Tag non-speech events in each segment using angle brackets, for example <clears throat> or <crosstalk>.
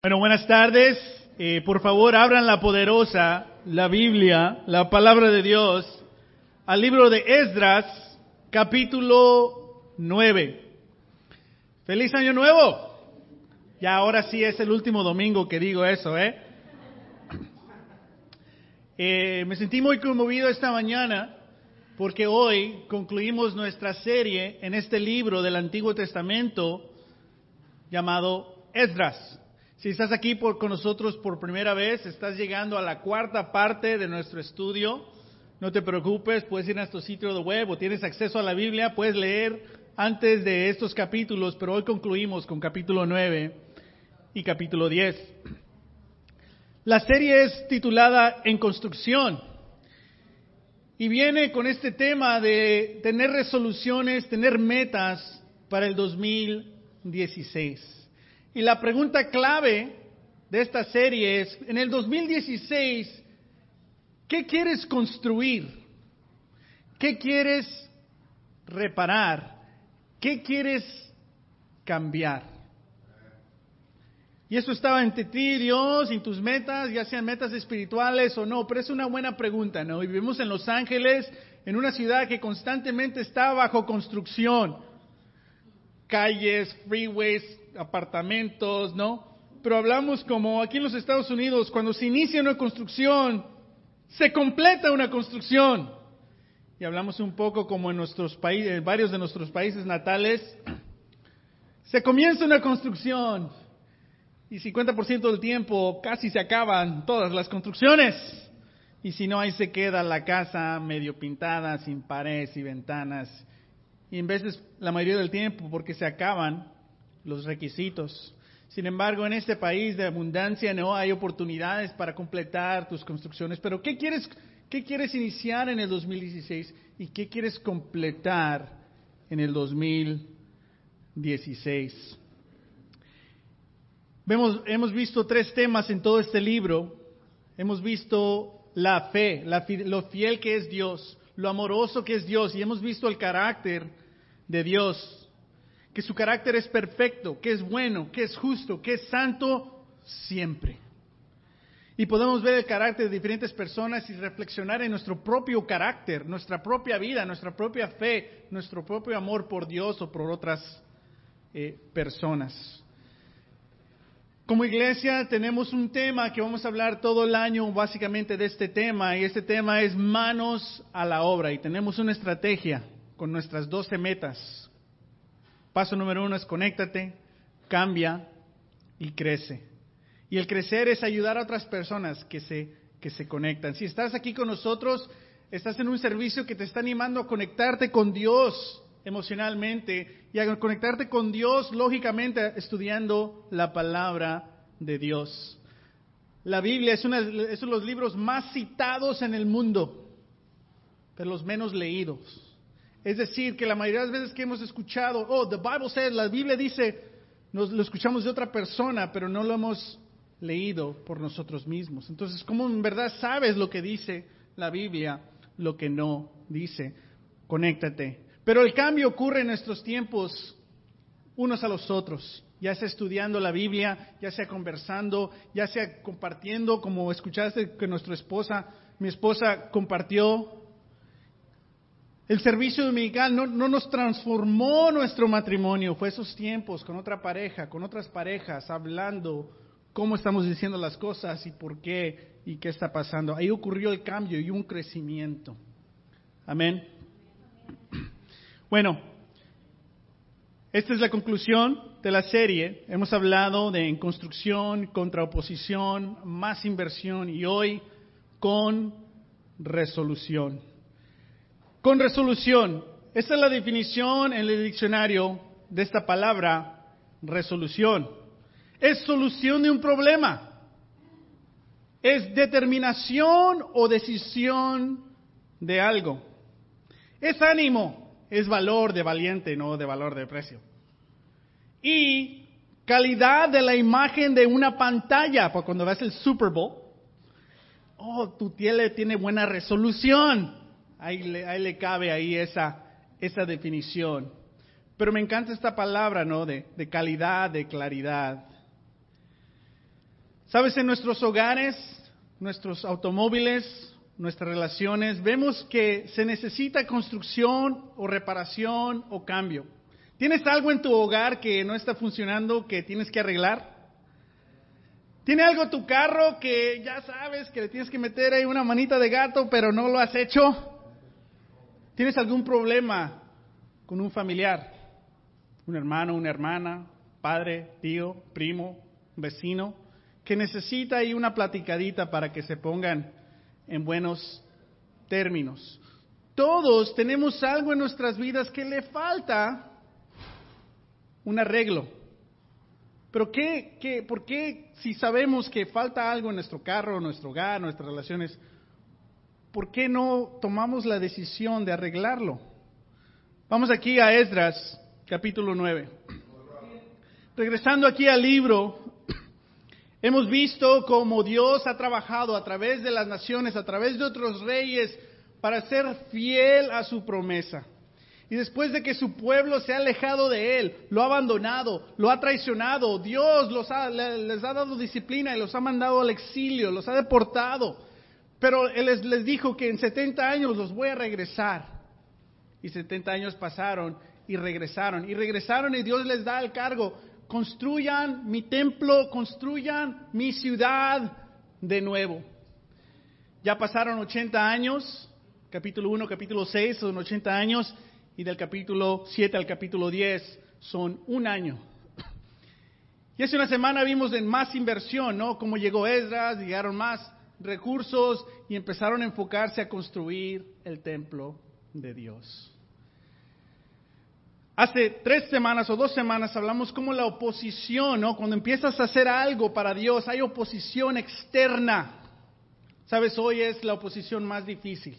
Bueno, buenas tardes. Eh, por favor, abran la poderosa, la Biblia, la palabra de Dios, al libro de Esdras, capítulo 9. ¡Feliz Año Nuevo! Ya ahora sí es el último domingo que digo eso, ¿eh? eh me sentí muy conmovido esta mañana porque hoy concluimos nuestra serie en este libro del Antiguo Testamento llamado Esdras. Si estás aquí por, con nosotros por primera vez, estás llegando a la cuarta parte de nuestro estudio. No te preocupes, puedes ir a nuestro sitio de web o tienes acceso a la Biblia, puedes leer antes de estos capítulos, pero hoy concluimos con capítulo 9 y capítulo 10. La serie es titulada En construcción y viene con este tema de tener resoluciones, tener metas para el 2016. Y la pregunta clave de esta serie es, en el 2016, ¿qué quieres construir? ¿Qué quieres reparar? ¿Qué quieres cambiar? Y eso estaba entre ti, Dios, y tus metas, ya sean metas espirituales o no, pero es una buena pregunta, ¿no? Y vivimos en Los Ángeles, en una ciudad que constantemente está bajo construcción. Calles, freeways, apartamentos, ¿no? Pero hablamos como aquí en los Estados Unidos, cuando se inicia una construcción, se completa una construcción. Y hablamos un poco como en nuestros países, varios de nuestros países natales, se comienza una construcción y 50% del tiempo casi se acaban todas las construcciones. Y si no, ahí se queda la casa medio pintada, sin paredes y ventanas. Y en veces, la mayoría del tiempo, porque se acaban, los requisitos. Sin embargo, en este país de abundancia no hay oportunidades para completar tus construcciones. Pero ¿qué quieres, qué quieres iniciar en el 2016 y qué quieres completar en el 2016? Vemos, hemos visto tres temas en todo este libro. Hemos visto la fe, lo fiel que es Dios, lo amoroso que es Dios y hemos visto el carácter de Dios que su carácter es perfecto, que es bueno, que es justo, que es santo siempre. Y podemos ver el carácter de diferentes personas y reflexionar en nuestro propio carácter, nuestra propia vida, nuestra propia fe, nuestro propio amor por Dios o por otras eh, personas. Como iglesia tenemos un tema que vamos a hablar todo el año básicamente de este tema y este tema es manos a la obra y tenemos una estrategia con nuestras doce metas Paso número uno es conéctate, cambia y crece. Y el crecer es ayudar a otras personas que se, que se conectan. Si estás aquí con nosotros, estás en un servicio que te está animando a conectarte con Dios emocionalmente y a conectarte con Dios lógicamente estudiando la palabra de Dios. La Biblia es, uno de los libros más citados en el mundo, pero los menos leídos. Es decir, que la mayoría de las veces que hemos escuchado, oh, the Bible says, la Biblia dice, nos lo escuchamos de otra persona, pero no lo hemos leído por nosotros mismos. Entonces, ¿cómo en verdad sabes lo que dice la Biblia, lo que no dice? Conéctate. Pero el cambio ocurre en nuestros tiempos unos a los otros, ya sea estudiando la Biblia, ya sea conversando, ya sea compartiendo, como escuchaste que nuestra esposa, mi esposa compartió el servicio dominical no, no, nos transformó nuestro matrimonio, fue esos tiempos con otra pareja, con otras parejas, hablando cómo estamos diciendo las cosas y por qué y qué está pasando. Ahí ocurrió el cambio y un crecimiento. Amén. Bueno, esta es la conclusión de la serie. Hemos hablado de en construcción, contra oposición, más inversión y hoy con resolución. Con resolución. Esta es la definición en el diccionario de esta palabra, resolución. Es solución de un problema. Es determinación o decisión de algo. Es ánimo, es valor de valiente, no de valor de precio. Y calidad de la imagen de una pantalla, porque cuando ves el Super Bowl, oh, tu tele tiene buena resolución. Ahí le, cabe ahí esa, esa definición. Pero me encanta esta palabra, ¿no? De, de calidad, de claridad. Sabes, en nuestros hogares, nuestros automóviles, nuestras relaciones, vemos que se necesita construcción o reparación o cambio. ¿Tienes algo en tu hogar que no está funcionando que tienes que arreglar? ¿Tiene algo tu carro que ya sabes que le tienes que meter ahí una manita de gato pero no lo has hecho? ¿Tienes algún problema con un familiar? Un hermano, una hermana, padre, tío, primo, vecino, que necesita ahí una platicadita para que se pongan en buenos términos. Todos tenemos algo en nuestras vidas que le falta un arreglo. Pero ¿qué, qué, ¿por qué si sabemos que falta algo en nuestro carro, nuestro hogar, nuestras relaciones, ¿por qué no tomamos la decisión de arreglarlo? Vamos aquí a Esdras, capítulo 9. Regresando aquí al libro, <clears throat> hemos visto cómo Dios ha trabajado a través de las naciones, a través de otros reyes, para ser fiel a su promesa. Y después de que su pueblo se ha alejado de él, lo ha abandonado, lo ha traicionado, Dios los les ha dado disciplina y los ha mandado al exilio, los ha deportado. Pero Él les, dijo que en 70 años los voy a regresar. Y 70 años pasaron y regresaron. Y regresaron y Dios les da el cargo. Construyan mi templo, construyan mi ciudad de nuevo. Ya pasaron 80 años, capítulo 1, capítulo 6 son 80 años, y del capítulo 7 al capítulo 10 son un año. Y hace una semana vimos en más inversión, ¿no? Cómo llegó Esdras, llegaron más recursos y empezaron a enfocarse a construir el templo de Dios. Hace tres semanas o dos semanas hablamos como la oposición, ¿no? Cuando empiezas a hacer algo para Dios, hay oposición externa. Sabes, hoy es la oposición más difícil.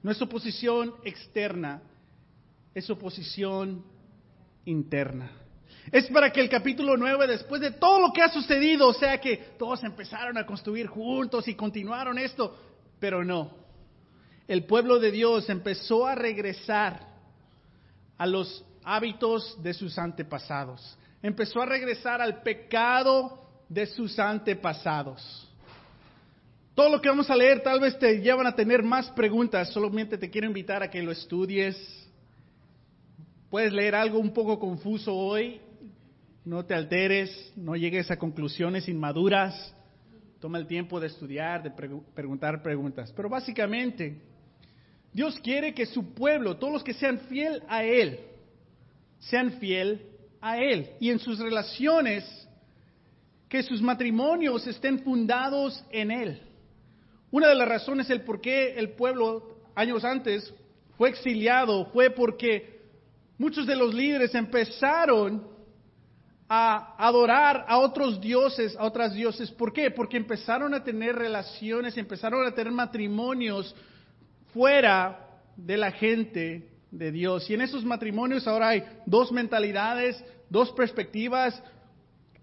No es oposición externa, es oposición interna. Es para que el capítulo 9, después de todo lo que ha sucedido, o sea que todos empezaron a construir juntos y continuaron esto, pero no. El pueblo de Dios empezó a regresar a los hábitos de sus antepasados. Empezó a regresar al pecado de sus antepasados. Todo lo que vamos a leer tal vez te llevan a tener más preguntas, solamente te quiero invitar a que lo estudies. Puedes leer algo un poco confuso hoy no te alteres, no llegues a conclusiones inmaduras, toma el tiempo de estudiar, de preguntar preguntas. Pero básicamente, Dios quiere que su pueblo, todos los que sean fiel a Él, sean fiel a Él. Y en sus relaciones, que sus matrimonios estén fundados en Él. Una de las razones el por qué el pueblo años antes fue exiliado fue porque muchos de los líderes empezaron a adorar a otros dioses, a otras dioses. ¿Por qué? Porque empezaron a tener relaciones, empezaron a tener matrimonios fuera de la gente de Dios. Y en esos matrimonios ahora hay dos mentalidades, dos perspectivas,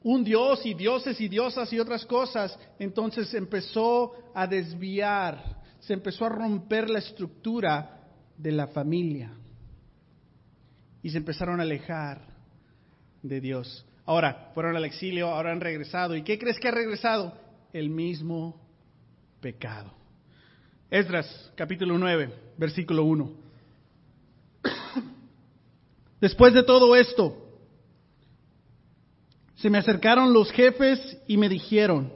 un Dios y dioses y diosas y otras cosas. Entonces empezó a desviar, se empezó a romper la estructura de la familia. Y se empezaron a alejar de Dios. Ahora, fueron al exilio, ahora han regresado. ¿Y qué crees que ha regresado? El mismo pecado. Esdras, capítulo 9, versículo 1. <coughs> Después de todo esto, se me acercaron los jefes y me dijeron,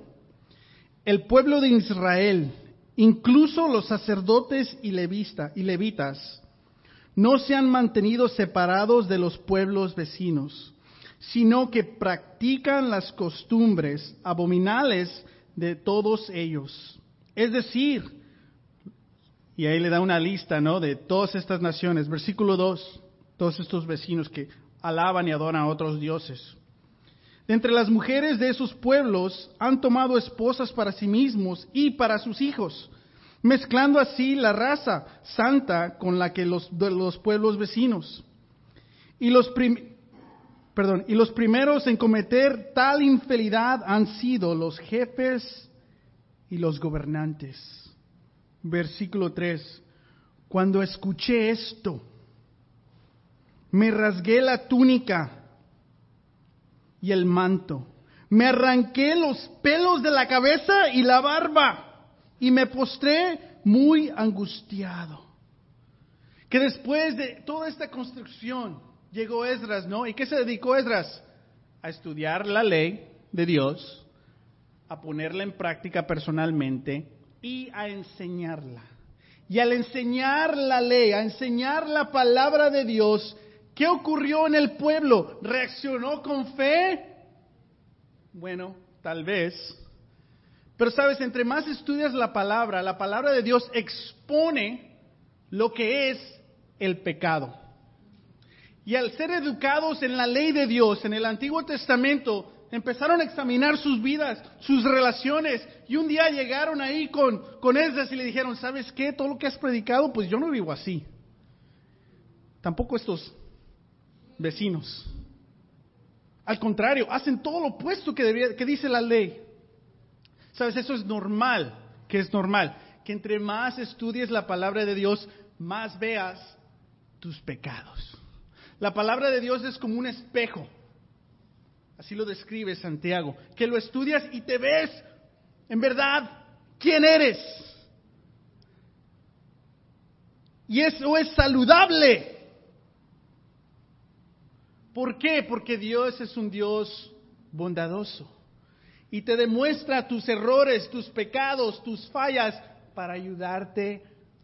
el pueblo de Israel, incluso los sacerdotes y, levista, y levitas, no se han mantenido separados de los pueblos vecinos sino que practican las costumbres abominables de todos ellos. Es decir, y ahí le da una lista, ¿no? De todas estas naciones. Versículo 2, todos estos vecinos que alaban y adoran a otros dioses. De entre las mujeres de esos pueblos han tomado esposas para sí mismos y para sus hijos, mezclando así la raza santa con la que los, de los pueblos vecinos. Y los, perdón, y los primeros en cometer tal infidelidad han sido los jefes y los gobernantes. Versículo 3. Cuando escuché esto, me rasgué la túnica y el manto, Me arranqué los pelos de la cabeza y la barba y me postré muy angustiado. Que después de toda esta construcción llegó Esdras, ¿no? ¿Y qué se dedicó Esdras? A estudiar la ley de Dios, a ponerla en práctica personalmente y a enseñarla. Y al enseñar la ley, a enseñar la palabra de Dios, ¿qué ocurrió en el pueblo? ¿Reaccionó con fe? Bueno, tal vez. Pero sabes, entre más estudias la palabra, la palabra de Dios expone lo que es el pecado. Y al ser educados en la ley de Dios, en el Antiguo Testamento, empezaron a examinar sus vidas, sus relaciones, y un día llegaron ahí con, con Esdras y le dijeron, ¿sabes qué? Todo lo que has predicado, pues yo no vivo así. Tampoco estos vecinos. Al contrario, hacen todo lo opuesto que, que dice la ley. ¿Sabes? Eso es normal, que es normal. Que entre más estudies la palabra de Dios, más veas tus pecados. La palabra de Dios es como un espejo Así lo describe Santiago, que lo estudias y te ves en verdad quién eres. Y eso es saludable. ¿Por qué? Porque Dios es un Dios bondadoso y te demuestra tus errores, tus pecados, tus fallas para ayudarte,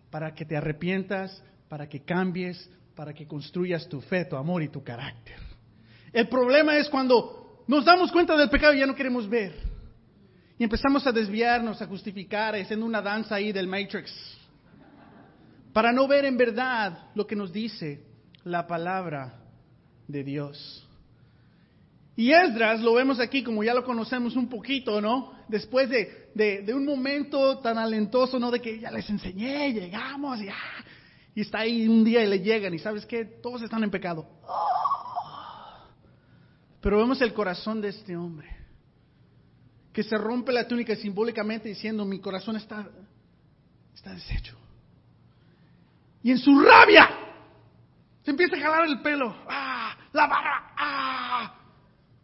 para que te arrepientas, para que cambies, para que construyas tu fe, tu amor y tu carácter. El problema es cuando nos damos cuenta del pecado y ya no queremos ver. Y empezamos a desviarnos, a justificar, haciendo una danza ahí del Matrix. Para no ver en verdad lo que nos dice la palabra de Dios. Y Esdras lo vemos aquí, como ya lo conocemos un poquito, ¿no? Después de, de, un momento tan alentoso, ¿no? De que ya les enseñé, llegamos, y, ah, y está ahí un día y le llegan, y ¿sabes qué? Todos están en pecado. Pero vemos el corazón de este hombre, que se rompe la túnica simbólicamente diciendo, mi corazón está, está deshecho. Y en su rabia, se empieza a jalar el pelo. ¡Ah! ¡La barra! ¡Ah!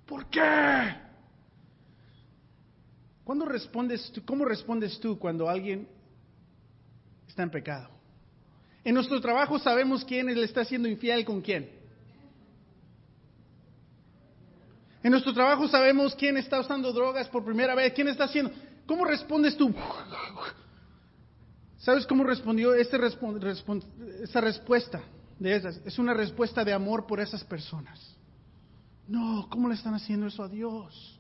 ¿Por qué? ¿Cuándo respondes tú, ¿Cómo respondes tú cuando alguien está en pecado? En nuestro trabajo sabemos quién le está siendo infiel con quién. En nuestro trabajo sabemos quién está usando drogas por primera vez, quién está haciendo. ¿Cómo respondes tú? ¿Sabes cómo respondió esta esa respuesta de esas? Es una respuesta de amor por esas personas. No, ¿cómo le están haciendo eso a Dios?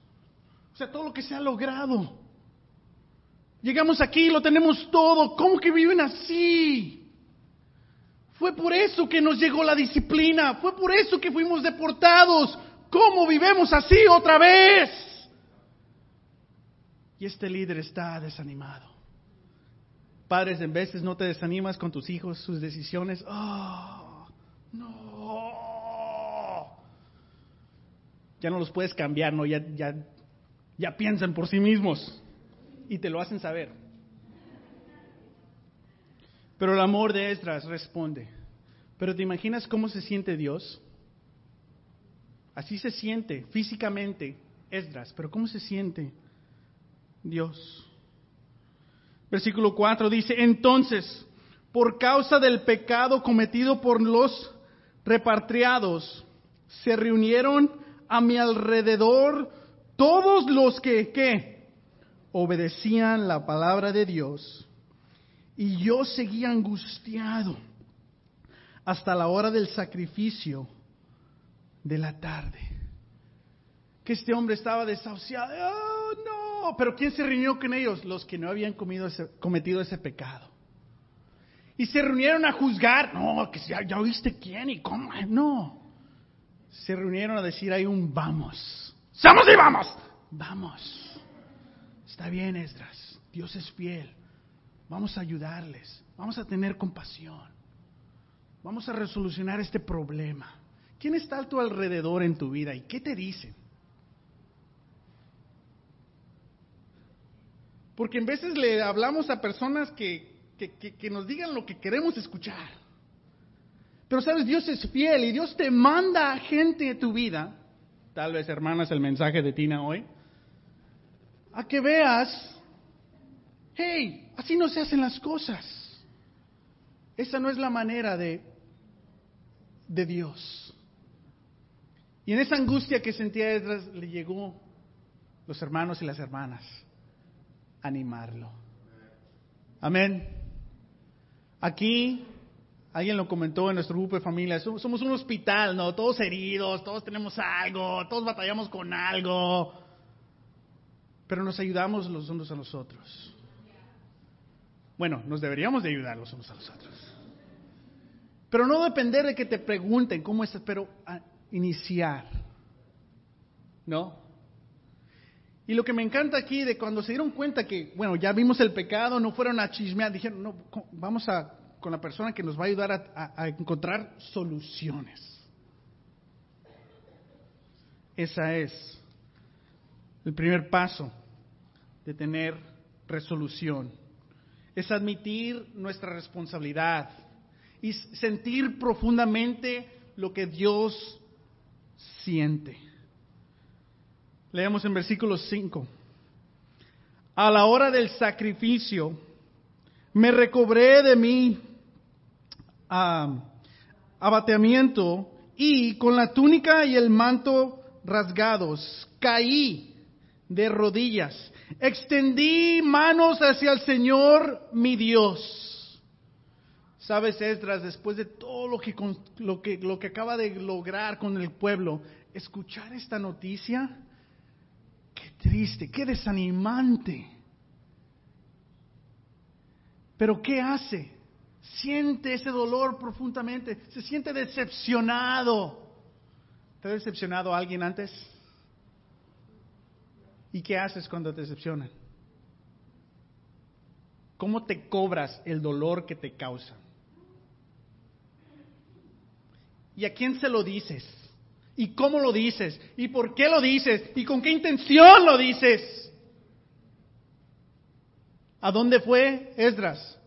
O sea, todo lo que se ha logrado. Llegamos aquí, lo tenemos todo. ¿Cómo que viven así? Fue por eso que nos llegó la disciplina. Fue por eso que fuimos deportados. ¿Cómo vivemos así otra vez? Y este líder está desanimado. Padres, en veces no te desanimas con tus hijos, sus decisiones. Oh, no. Ya no los puedes cambiar, ¿no? Ya, ya, ya piensan por sí mismos y te lo hacen saber. Pero el amor de Esdras responde. Pero ¿te imaginas cómo se siente Dios? Así se siente físicamente Esdras, pero ¿cómo se siente Dios? Versículo 4 dice, entonces, por causa del pecado cometido por los repatriados, se reunieron a mi alrededor todos los que. Obedecían la palabra de Dios. Y yo seguía angustiado hasta la hora del sacrificio de la tarde. Que este hombre estaba desahuciado. Oh, no, pero ¿quién se reunió con ellos? Los que no habían cometido ese pecado. Y se reunieron a juzgar. No, que ya, ya oíste quién y cómo. No. Se reunieron a decir, hay un vamos. ¡Vamos y vamos! Vamos. Está bien, Esdras. Dios es fiel. Vamos a ayudarles. Vamos a tener compasión. Vamos a resolucionar este problema. ¿Quién está a tu alrededor en tu vida y qué te dicen? Porque en veces le hablamos a personas que, que, nos digan lo que queremos escuchar. Pero sabes, Dios es fiel y Dios te manda a gente a tu vida. Tal vez, hermanas, el mensaje de Tina hoy. a que veas, hey, así no se hacen las cosas. Esa no es la manera de, de Dios. Y en esa angustia que sentía Esdras le llegó los hermanos y las hermanas animarlo. Amén. Aquí Alguien lo comentó en nuestro grupo de familia, somos un hospital, ¿no? Todos heridos, todos tenemos algo, todos batallamos con algo, pero nos ayudamos los unos a los otros. Bueno, nos deberíamos de ayudar los unos a los otros. Pero no depender de que te pregunten cómo estás, pero iniciar. ¿No? Y lo que me encanta aquí de cuando se dieron cuenta que, bueno, ya vimos el pecado, no fueron a chismear, dijeron, no, vamos a con la persona que nos va a ayudar a, encontrar soluciones. Esa es el primer paso de tener resolución. Es admitir nuestra responsabilidad y sentir profundamente lo que Dios siente. Leemos en versículo 5. A la hora del sacrificio, me recobré de mí abateamiento y con la túnica y el manto rasgados caí de rodillas, extendí manos hacia el Señor mi Dios. Sabes, Esdras, después de todo lo que, lo que, lo que acaba de lograr con el pueblo, escuchar esta noticia, qué triste, qué desanimante. Pero ¿qué hace? siente ese dolor profundamente, se siente decepcionado. ¿Te ha decepcionado a alguien antes? ¿Y qué haces cuando te decepcionan? ¿Cómo te cobras el dolor que te causa? ¿Y a quién se lo dices? ¿Y cómo lo dices? ¿Y por qué lo dices? ¿Y con qué intención lo dices? ¿A dónde fue Esdras?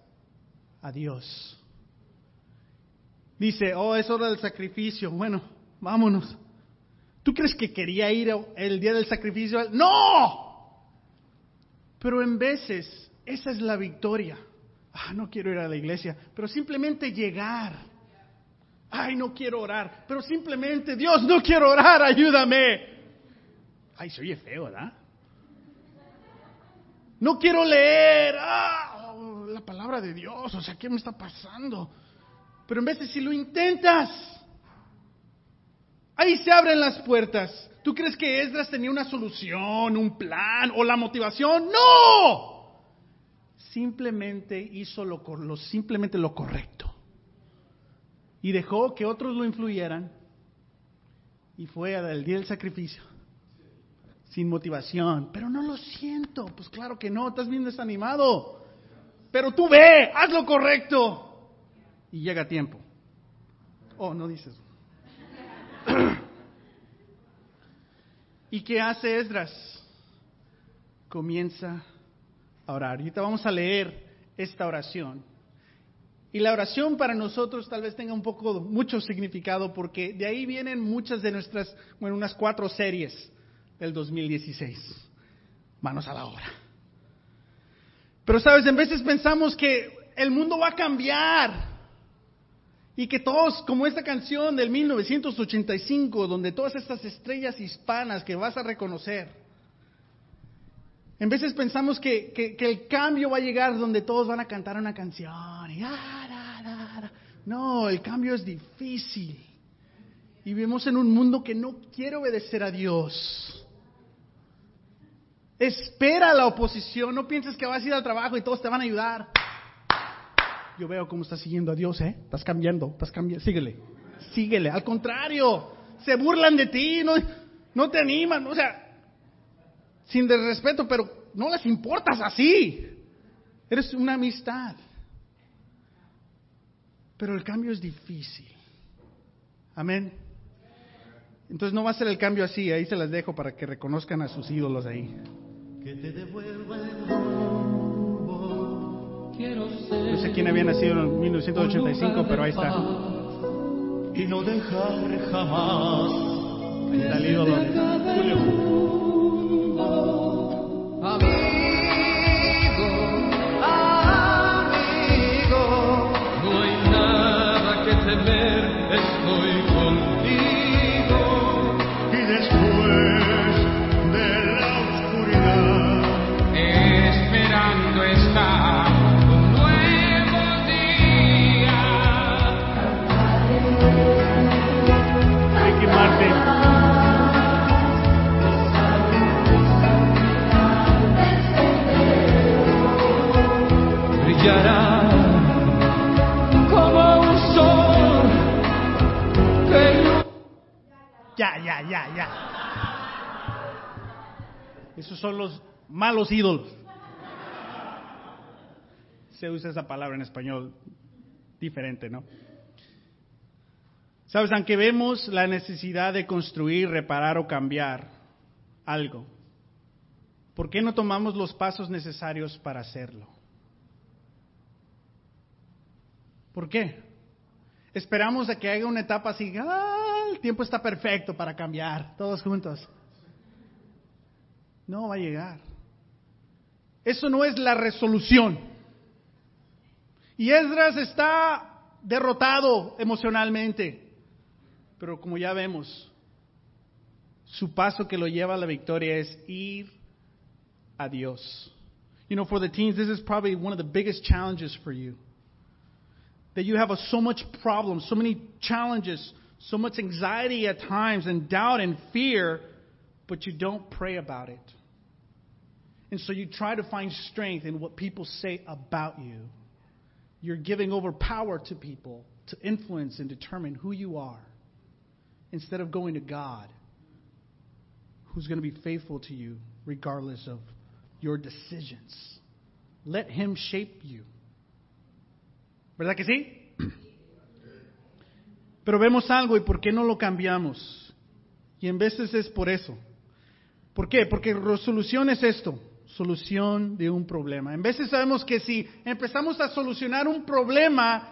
a Dios. Dice, oh, es hora del sacrificio. Bueno, vámonos. ¿Tú crees que quería ir el día del sacrificio? No. Pero en veces esa es la victoria. Ah, no quiero ir a la iglesia, pero simplemente llegar. Ay, no quiero orar, pero simplemente, Dios, no quiero orar, ayúdame. Ay, se oye feo, ¿verdad? No quiero leer. Ah, la palabra de Dios, o sea, ¿qué me está pasando? Pero en de si lo intentas, ahí se abren las puertas. ¿Tú crees que Esdras tenía una solución, un plan o la motivación? No. Simplemente hizo lo, simplemente lo correcto. Y dejó que otros lo influyeran. Y fue al día del sacrificio. Sin motivación. Pero no lo siento. Pues claro que no. Estás bien desanimado. Pero tú ve, haz lo correcto. Y llega tiempo. Oh, no dices. ¿Y qué hace Esdras? Comienza a orar. Ahorita vamos a leer esta oración. Y la oración para nosotros tal vez tenga un poco, mucho significado porque de ahí vienen muchas de nuestras, bueno, unas cuatro series del 2016. Manos a la obra. Pero sabes, en veces pensamos que el mundo va a cambiar y que todos, como esta canción del 1985, donde todas estas estrellas hispanas que vas a reconocer, en veces pensamos que, el cambio va a llegar donde todos van a cantar una canción. Ah, no, el cambio es difícil. Y vivimos en un mundo que no quiere obedecer a Dios. Espera la oposición, no pienses que vas a ir al trabajo y todos te van a ayudar. Yo veo cómo estás siguiendo a Dios, ¿eh? Estás cambiando, estás cambiando. Síguele, síguele. Al contrario, se burlan de ti, no, no te animan, o sea, sin desrespeto, pero no les importas así. Eres una amistad. Pero el cambio es difícil. Amén. Entonces no va a ser el cambio así, ahí se las dejo para que reconozcan a sus ídolos ahí que te devuelva el rumbo. No sé quién había nacido en 1985, pero ahí está. Y no dejar jamás. Ahí está el ídolo Julio. Ya, ya, ya, ya. Esos son los malos ídolos. Se usa esa palabra en español diferente, ¿no? Sabes, aunque vemos la necesidad de construir, reparar o cambiar algo, ¿por qué no tomamos los pasos necesarios para hacerlo? ¿Por qué? Esperamos a que haya una etapa así, ah, el tiempo está perfecto para cambiar, todos juntos. No va a llegar. Eso no es la resolución. Y Esdras está derrotado emocionalmente. Pero como ya vemos, su paso que lo lleva a la victoria es ir a Dios. You know, for the teens, this is probably one of the biggest challenges for you. That you have a, so much problems, so many challenges, so much anxiety at times, and doubt and fear, but you don't pray about it. And so you try to find strength in what people say about you. You're giving over power to people to influence and determine who you are instead of going to God, who's going to be faithful to you regardless of your decisions. Let Him shape you. ¿Verdad que sí? Pero vemos algo y ¿por qué no lo cambiamos? Y en veces es por eso. ¿Por qué? Porque resolución es esto, solución de un problema. En veces sabemos que si empezamos a solucionar un problema,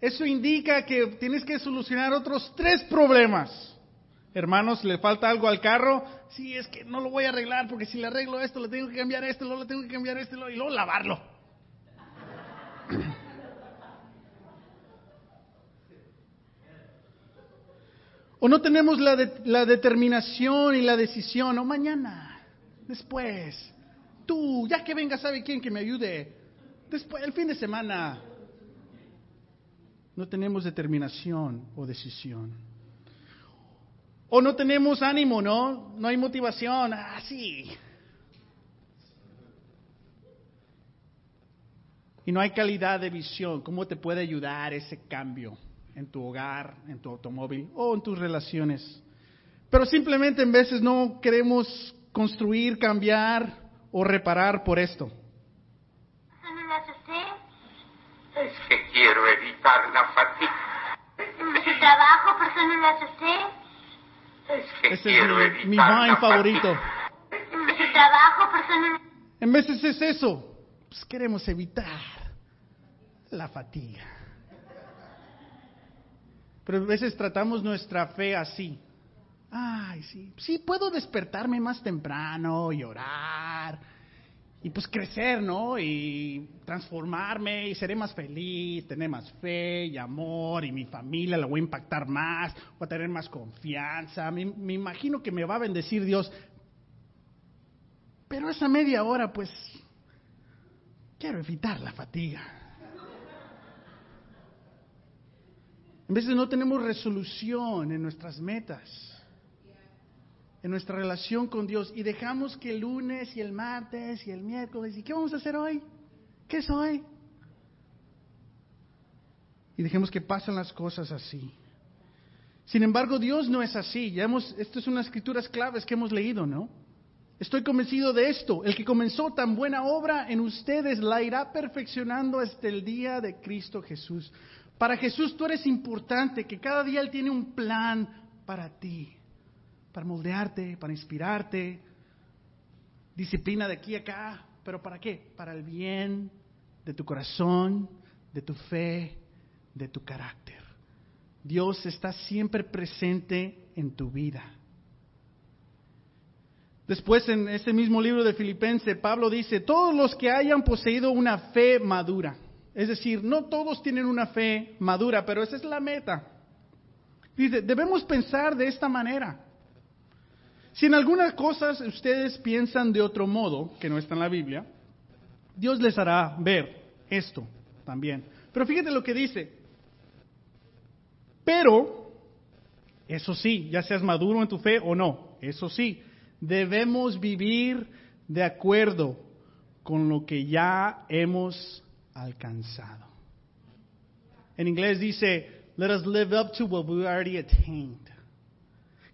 eso indica que tienes que solucionar otros tres problemas. Hermanos, ¿le falta algo al carro? Sí, es que no lo voy a arreglar porque si le arreglo esto, le tengo que cambiar esto, luego le tengo que cambiar esto y luego lavarlo. O no tenemos la, de, la determinación y la decisión, o mañana, después, tú, ya que venga, ¿sabe quién que me ayude? Después, el fin de semana. No tenemos determinación o decisión. O no tenemos ánimo, ¿no? No hay motivación. Ah, sí. Y no hay calidad de visión. ¿Cómo te puede ayudar ese cambio? En tu hogar, en tu automóvil o en tus relaciones. Pero simplemente en veces no queremos construir, cambiar o reparar por esto. Es que quiero evitar la fatiga. ¿Su trabajo, persona la Es que Ese quiero es mi, evitar mi la vine favorito. fatiga. ¿Su trabajo, persona En veces es eso. Pues queremos evitar la fatiga. Pero a veces tratamos nuestra fe así. Ay, sí, sí, puedo despertarme más temprano y orar. Y pues crecer, ¿no? Y transformarme y seré más feliz, tener más fe y amor y mi familia la voy a impactar más, voy a tener más confianza. Me, me imagino que me va a bendecir Dios. Pero esa media hora, pues, quiero evitar la fatiga. En veces no tenemos resolución en nuestras metas, en nuestra relación con Dios y dejamos que el lunes y el martes y el miércoles, ¿y qué vamos a hacer hoy? ¿Qué es hoy? Y dejemos que pasen las cosas así. Sin embargo, Dios no es así. Ya hemos, esto es unas escrituras claves que hemos leído, ¿no? Estoy convencido de esto. El que comenzó tan buena obra en ustedes la irá perfeccionando hasta el día de Cristo Jesús. Para Jesús tú eres importante, que cada día Él tiene un plan para ti, para moldearte, para inspirarte, disciplina de aquí a acá, pero ¿para qué? Para el bien de tu corazón, de tu fe, de tu carácter. Dios está siempre presente en tu vida. Después en ese mismo libro de Filipenses, Pablo dice, todos los que hayan poseído una fe madura, es decir, no todos tienen una fe madura, pero esa es la meta. Dice, debemos pensar de esta manera. Si en algunas cosas ustedes piensan de otro modo, que no está en la Biblia, Dios les hará ver esto también. Pero fíjate lo que dice. Pero, eso sí, ya seas maduro en tu fe o no, eso sí, debemos vivir de acuerdo con lo que ya hemos alcanzado. En inglés dice, let us live up to what we already attained.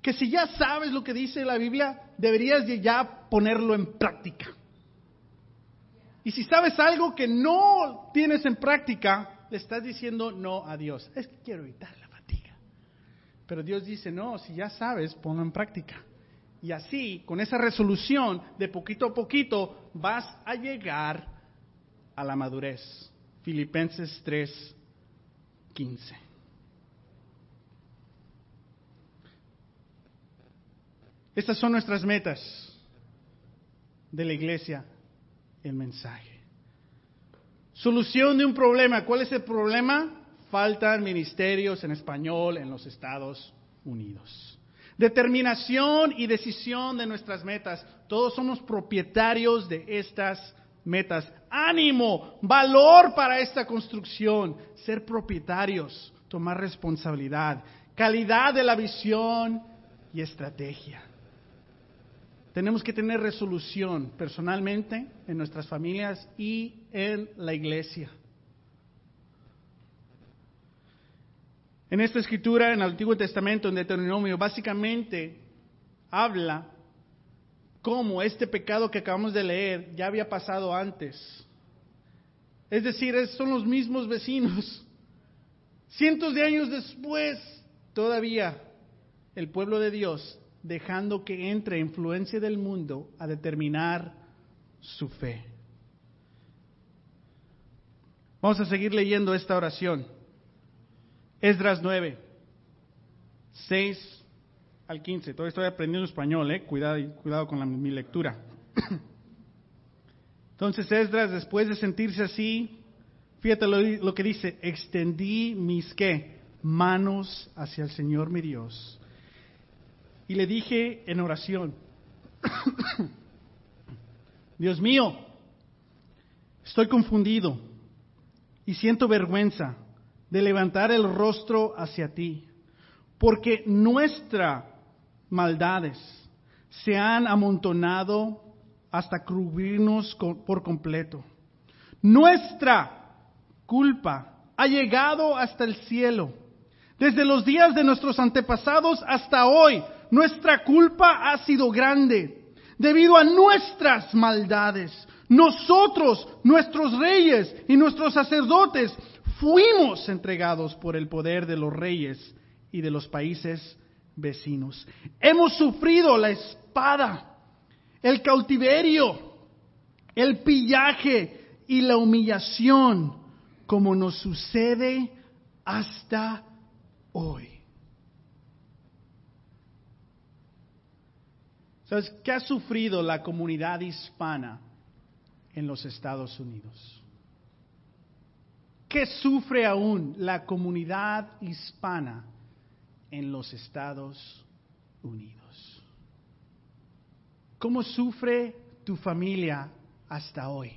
Que si ya sabes lo que dice la Biblia, deberías de ya ponerlo en práctica. Y si sabes algo que no tienes en práctica, le estás diciendo no a Dios. Es que quiero evitar la fatiga. Pero Dios dice, no, si ya sabes, ponlo en práctica. Y así, con esa resolución, de poquito a poquito, vas a llegar a la madurez. Filipenses 3, 15. Estas son nuestras metas de la iglesia, el mensaje. Solución de un problema. ¿Cuál es el problema? Faltan ministerios en español en los Estados Unidos. Determinación y decisión de nuestras metas. Todos somos propietarios de estas metas. Ánimo, valor para esta construcción. Ser propietarios, tomar responsabilidad. Calidad de la visión y estrategia. Tenemos que tener resolución personalmente, en nuestras familias y en la iglesia. En esta escritura, en el Antiguo Testamento, en Deuteronomio, básicamente habla cómo este pecado que acabamos de leer ya había pasado antes. Es decir, son los mismos vecinos. <laughs> Cientos de años después, todavía el pueblo de Dios dejando que entre influencia del mundo a determinar su fe. Vamos a seguir leyendo esta oración. Esdras 9, 6 al 15. Todavía estoy aprendiendo español, ¿eh? Cuidado, cuidado con mi lectura. <coughs> Entonces Esdras, después de sentirse así, fíjate lo, lo que dice, extendí mis qué? Manos hacia el Señor mi Dios y le dije en oración, <coughs> Dios mío, estoy confundido y siento vergüenza de levantar el rostro hacia ti, porque nuestras maldades se han amontonado hasta cubrirnos por completo. Nuestra culpa ha llegado hasta el cielo. Desde los días de nuestros antepasados hasta hoy, nuestra culpa ha sido grande debido a nuestras maldades. Nosotros, nuestros reyes y nuestros sacerdotes, fuimos entregados por el poder de los reyes y de los países vecinos. Hemos sufrido la espada, el cautiverio, el pillaje y la humillación, como nos sucede hasta hoy. ¿Sabes qué ha sufrido la comunidad hispana en los Estados Unidos? ¿Qué sufre aún la comunidad hispana en los Estados Unidos? ¿Cómo sufre tu familia hasta hoy?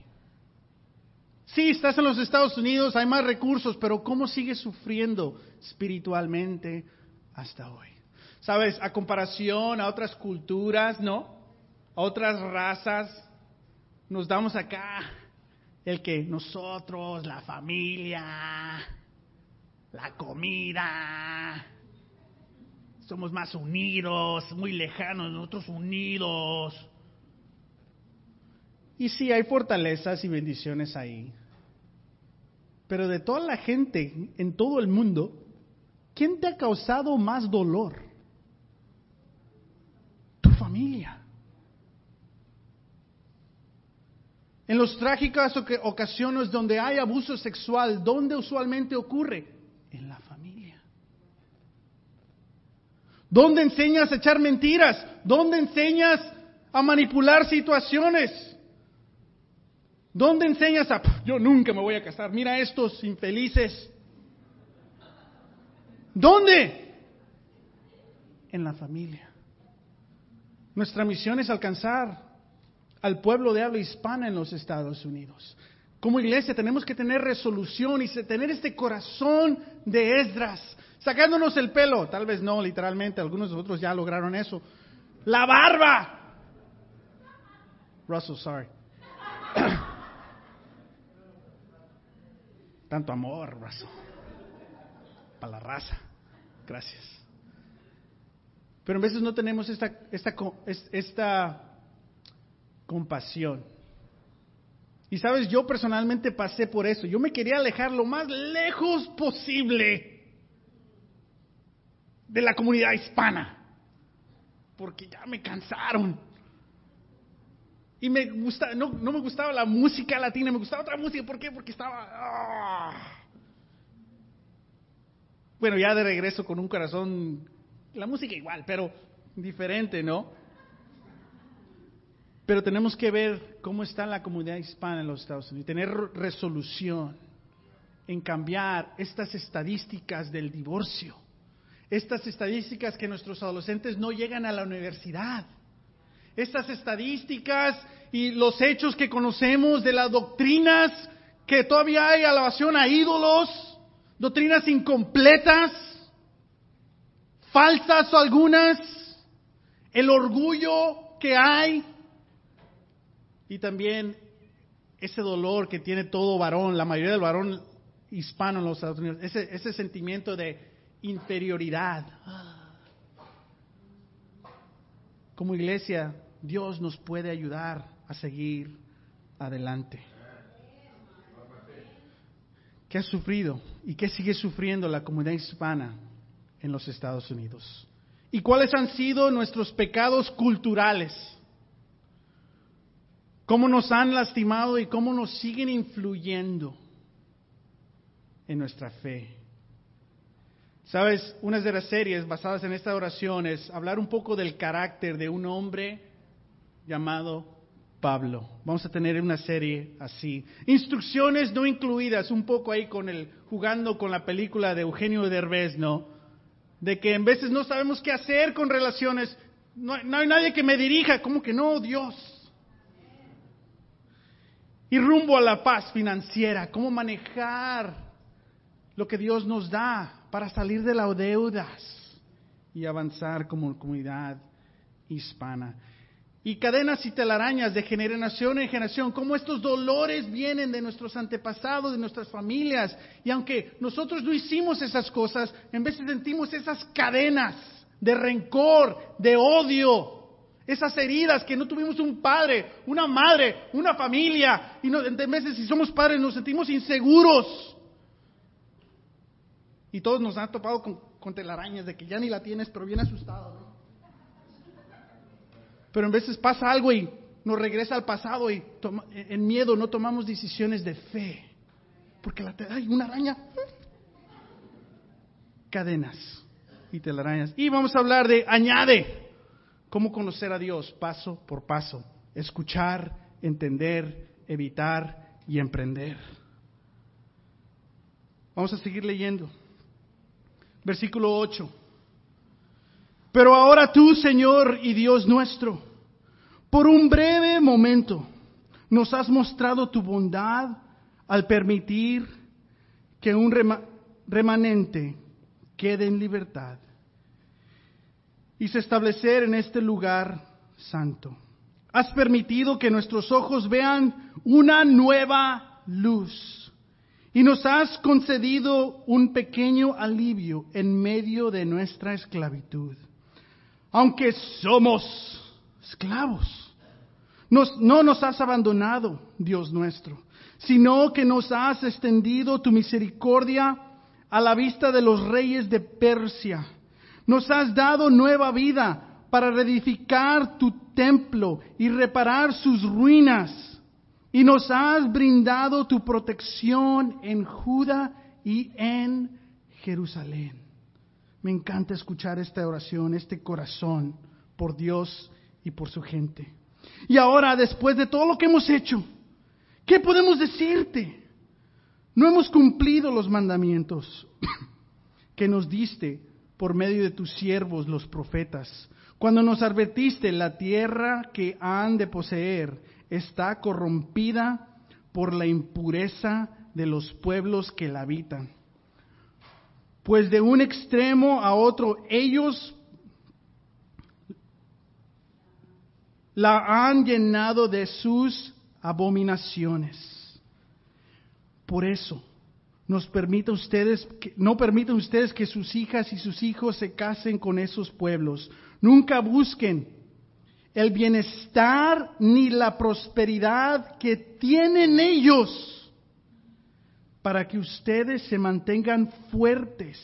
Sí, estás en los Estados Unidos, hay más recursos, pero ¿cómo sigues sufriendo espiritualmente hasta hoy? Sabes, a comparación a otras culturas, ¿no? A otras razas, nos damos acá el que nosotros, la familia, la comida, somos más unidos, muy lejanos, nosotros unidos. Y sí, hay fortalezas y bendiciones ahí. Pero de toda la gente en todo el mundo, ¿quién te ha causado más dolor? familia. En las trágicas ocasiones donde hay abuso sexual, ¿dónde usualmente ocurre? En la familia. ¿Dónde enseñas a echar mentiras? ¿Dónde enseñas a manipular situaciones? ¿Dónde enseñas a, yo nunca me voy a casar, mira estos infelices? ¿Dónde? En la familia. Nuestra misión es alcanzar al pueblo de habla hispana en los Estados Unidos. Como iglesia tenemos que tener resolución y tener este corazón de Esdras, sacándonos el pelo, tal vez no literalmente, algunos de nosotros ya lograron eso. La barba. Russell, sorry. <coughs> Tanto amor, Russell. Para la raza. Gracias. Pero en veces no tenemos esta, esta, esta compasión. Y sabes, yo personalmente pasé por eso. Yo me quería alejar lo más lejos posible de la comunidad hispana. Porque ya me cansaron. Y me gusta, no, no me gustaba la música latina, me gustaba otra música. ¿Por qué? Porque estaba... ah. Bueno, ya de regreso con un corazón, la música igual, pero diferente, ¿no? Pero tenemos que ver cómo está la comunidad hispana en los Estados Unidos, tener resolución en cambiar estas estadísticas del divorcio, estas estadísticas que nuestros adolescentes no llegan a la universidad, estas estadísticas y los hechos que conocemos de las doctrinas que todavía hay alabación a ídolos, doctrinas incompletas, falsas o algunas, el orgullo que hay y también ese dolor que tiene todo varón, la mayoría del varón hispano en los Estados Unidos, ese, ese sentimiento de inferioridad. Como iglesia, Dios nos puede ayudar a seguir adelante. ¿Qué ha sufrido y qué sigue sufriendo la comunidad hispana en los Estados Unidos? ¿Y cuáles han sido nuestros pecados culturales? ¿Cómo nos han lastimado y cómo nos siguen influyendo en nuestra fe? Sabes, una de las series basadas en esta oración es hablar un poco del carácter de un hombre llamado Pablo. Vamos a tener una serie así. Instrucciones no incluidas, un poco ahí con el jugando con la película de Eugenio Derbez, ¿no? De que en veces no sabemos qué hacer con relaciones. No, no hay nadie que me dirija, como que no, Dios. Y rumbo a la paz financiera, cómo manejar lo que Dios nos da para salir de las deudas y avanzar como comunidad hispana. Y cadenas y telarañas de generación en generación, cómo estos dolores vienen de nuestros antepasados, de nuestras familias. Y aunque nosotros no hicimos esas cosas, en de sentimos esas cadenas de rencor, de odio, esas heridas que no tuvimos un padre, una madre, una familia, y no, en veces si somos padres nos sentimos inseguros. Y todos nos han topado con, telarañas de que ya ni la tienes, pero bien asustado. ¿no? Pero en veces pasa algo y nos regresa al pasado y toma, en miedo no tomamos decisiones de fe. Porque la hay una araña. Cadenas y telarañas. Y vamos a hablar de añade. Cómo conocer a Dios paso por paso. Escuchar, entender, evitar y emprender. Vamos a seguir leyendo. Versículo 8. Pero ahora tú, Señor y Dios nuestro, por un breve momento nos has mostrado tu bondad al permitir que un rema remanente quede en libertad y se establecer en este lugar santo. Has permitido que nuestros ojos vean una nueva luz y nos has concedido un pequeño alivio en medio de nuestra esclavitud. Aunque somos esclavos, no nos has abandonado, Dios nuestro, sino que nos has extendido tu misericordia a la vista de los reyes de Persia. Nos has dado nueva vida para reedificar tu templo y reparar sus ruinas. Y nos has brindado tu protección en Judá y en Jerusalén. Me encanta escuchar esta oración, este corazón por Dios y por su gente. Y ahora, después de todo lo que hemos hecho, ¿qué podemos decirte? No hemos cumplido los mandamientos <coughs> que nos diste por medio de tus siervos, los profetas, cuando nos advertiste la tierra que han de poseer está corrompida por la impureza de los pueblos que la habitan. Pues de un extremo a otro ellos la han llenado de sus abominaciones. Por eso, nos permita ustedes, no permitan ustedes que sus hijas y sus hijos se casen con esos pueblos. Nunca busquen el bienestar ni la prosperidad que tienen ellos para que ustedes se mantengan fuertes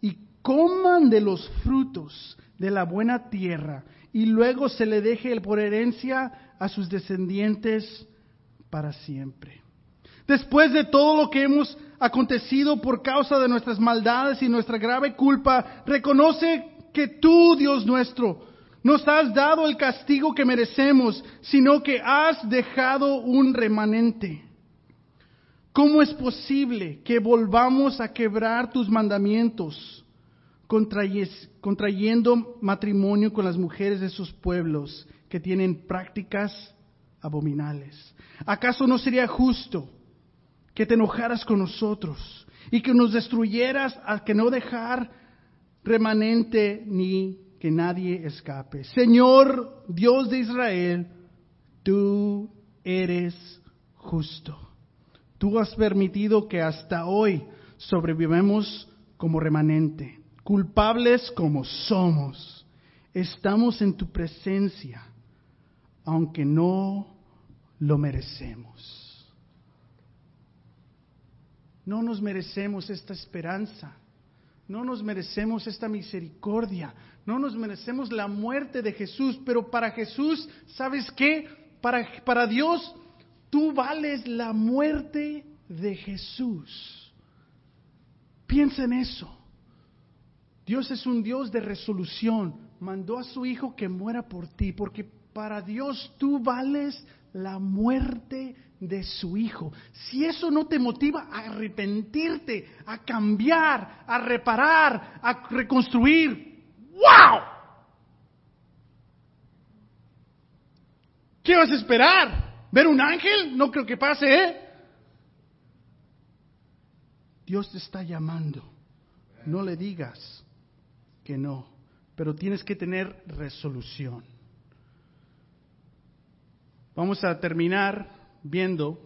y coman de los frutos de la buena tierra y luego se le deje por herencia a sus descendientes para siempre. Después de todo lo que hemos acontecido por causa de nuestras maldades y nuestra grave culpa, reconoce que tú, Dios nuestro, nos has dado el castigo que merecemos, sino que has dejado un remanente. ¿Cómo es posible que volvamos a quebrar tus mandamientos, contrayendo matrimonio con las mujeres de esos pueblos que tienen prácticas abominables? ¿Acaso no sería justo que te enojaras con nosotros y que nos destruyeras al que no dejar remanente ni que nadie escape? Señor Dios de Israel, tú eres justo. Tú has permitido que hasta hoy sobrevivamos como remanente, culpables como somos. Estamos en tu presencia, aunque no lo merecemos. No nos merecemos esta esperanza. No nos merecemos esta misericordia. No nos merecemos la muerte de Jesús. Pero para Jesús, ¿sabes qué? Para, para Dios, tú vales la muerte de Jesús. Piensa en eso. Dios es un Dios de resolución. Mandó a su Hijo que muera por ti, porque para Dios tú vales la muerte de su Hijo. Si eso no te motiva a arrepentirte, a cambiar, a reparar, a reconstruir, ¡wow! ¿Qué vas a esperar? ¿Ver un ángel? No creo que pase, ¿eh? Dios te está llamando. No le digas que no, pero tienes que tener resolución. Vamos a terminar viendo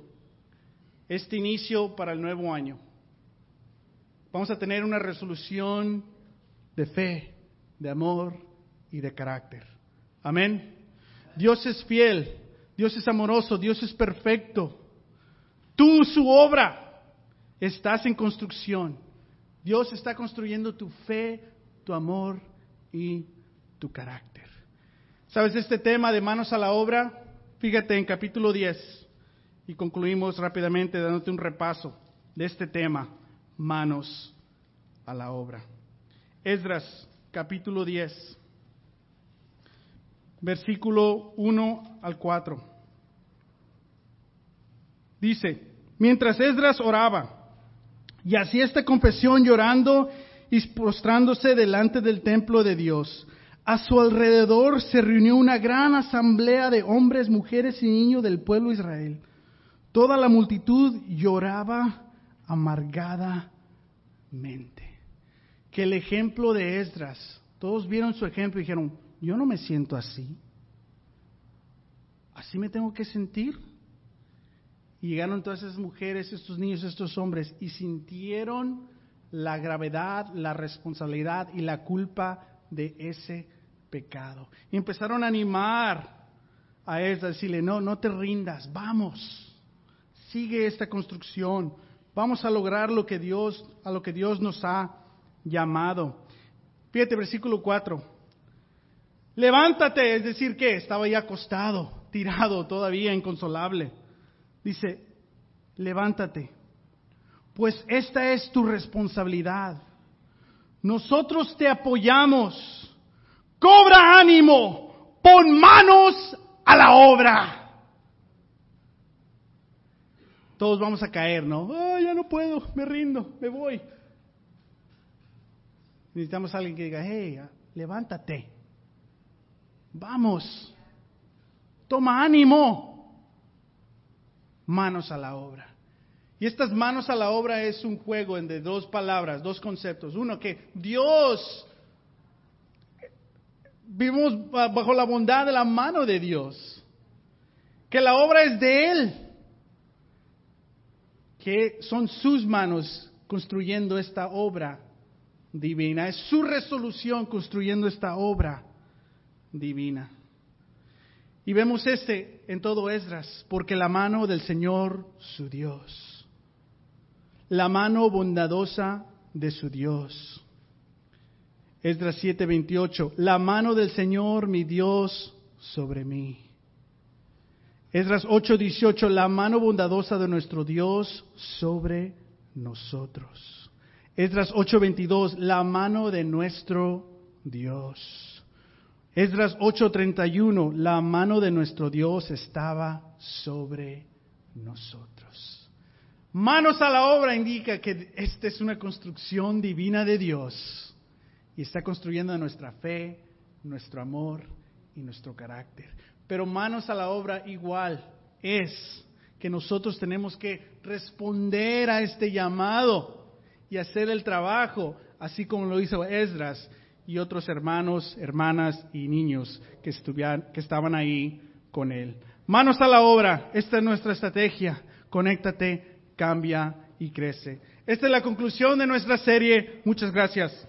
este inicio para el nuevo año. Vamos a tener una resolución de fe, de amor y de carácter. Amén. Dios es fiel, Dios es amoroso, Dios es perfecto. Tú, su obra, estás en construcción. Dios está construyendo tu fe, tu amor y tu carácter. ¿Sabes este tema de manos a la obra? Fíjate en capítulo 10 y concluimos rápidamente dándote un repaso de este tema, manos a la obra. Esdras, capítulo 10, versículo 1 al 4. Dice, mientras Esdras oraba y hacía esta confesión llorando y postrándose delante del templo de Dios, a su alrededor se reunió una gran asamblea de hombres, mujeres y niños del pueblo de Israel. Toda la multitud lloraba amargadamente. Que el ejemplo de Esdras, todos vieron su ejemplo y dijeron, yo no me siento así. ¿Así me tengo que sentir? Y llegaron todas esas mujeres, estos niños, estos hombres y sintieron la gravedad, la responsabilidad y la culpa de ese pecado. Y empezaron a animar a Esdras, decirle, no, no te rindas, vamos, sigue esta construcción, vamos a lograr lo que Dios, a lo que Dios nos ha llamado. Fíjate, versículo 4. Levántate, es decir, que estaba ya acostado, tirado, todavía inconsolable. Dice, levántate, pues esta es tu responsabilidad. Nosotros te apoyamos. Cobra ánimo, pon manos a la obra. Todos vamos a caer, ¿no? Oh, ya no puedo, me rindo, me voy. Necesitamos a alguien que diga, hey, levántate. Vamos. Toma ánimo. Manos a la obra. Y estas manos a la obra es un juego de dos palabras, dos conceptos. Uno, que Dios, vivimos bajo la bondad de la mano de Dios. Que la obra es de Él. Que son sus manos construyendo esta obra divina. Es su resolución construyendo esta obra divina. Y vemos este en todo Esdras, porque la mano del Señor su Dios, la mano bondadosa de su Dios. Esdras 7:28, la mano del Señor mi Dios sobre mí. Esdras 8:18, la mano bondadosa de nuestro Dios sobre nosotros. Esdras 8:22, la mano de nuestro Dios. Esdras 8:31, la mano de nuestro Dios estaba sobre nosotros. Manos a la obra indica que esta es una construcción divina de Dios y está construyendo nuestra fe, nuestro amor y nuestro carácter. Pero manos a la obra igual es que nosotros tenemos que responder a este llamado y hacer el trabajo, así como lo hizo Esdras y otros hermanos, hermanas y niños que, que estaban ahí con él. Manos a la obra, esta es nuestra estrategia. Conéctate, cambia y crece. Esta es la conclusión de nuestra serie. Muchas gracias.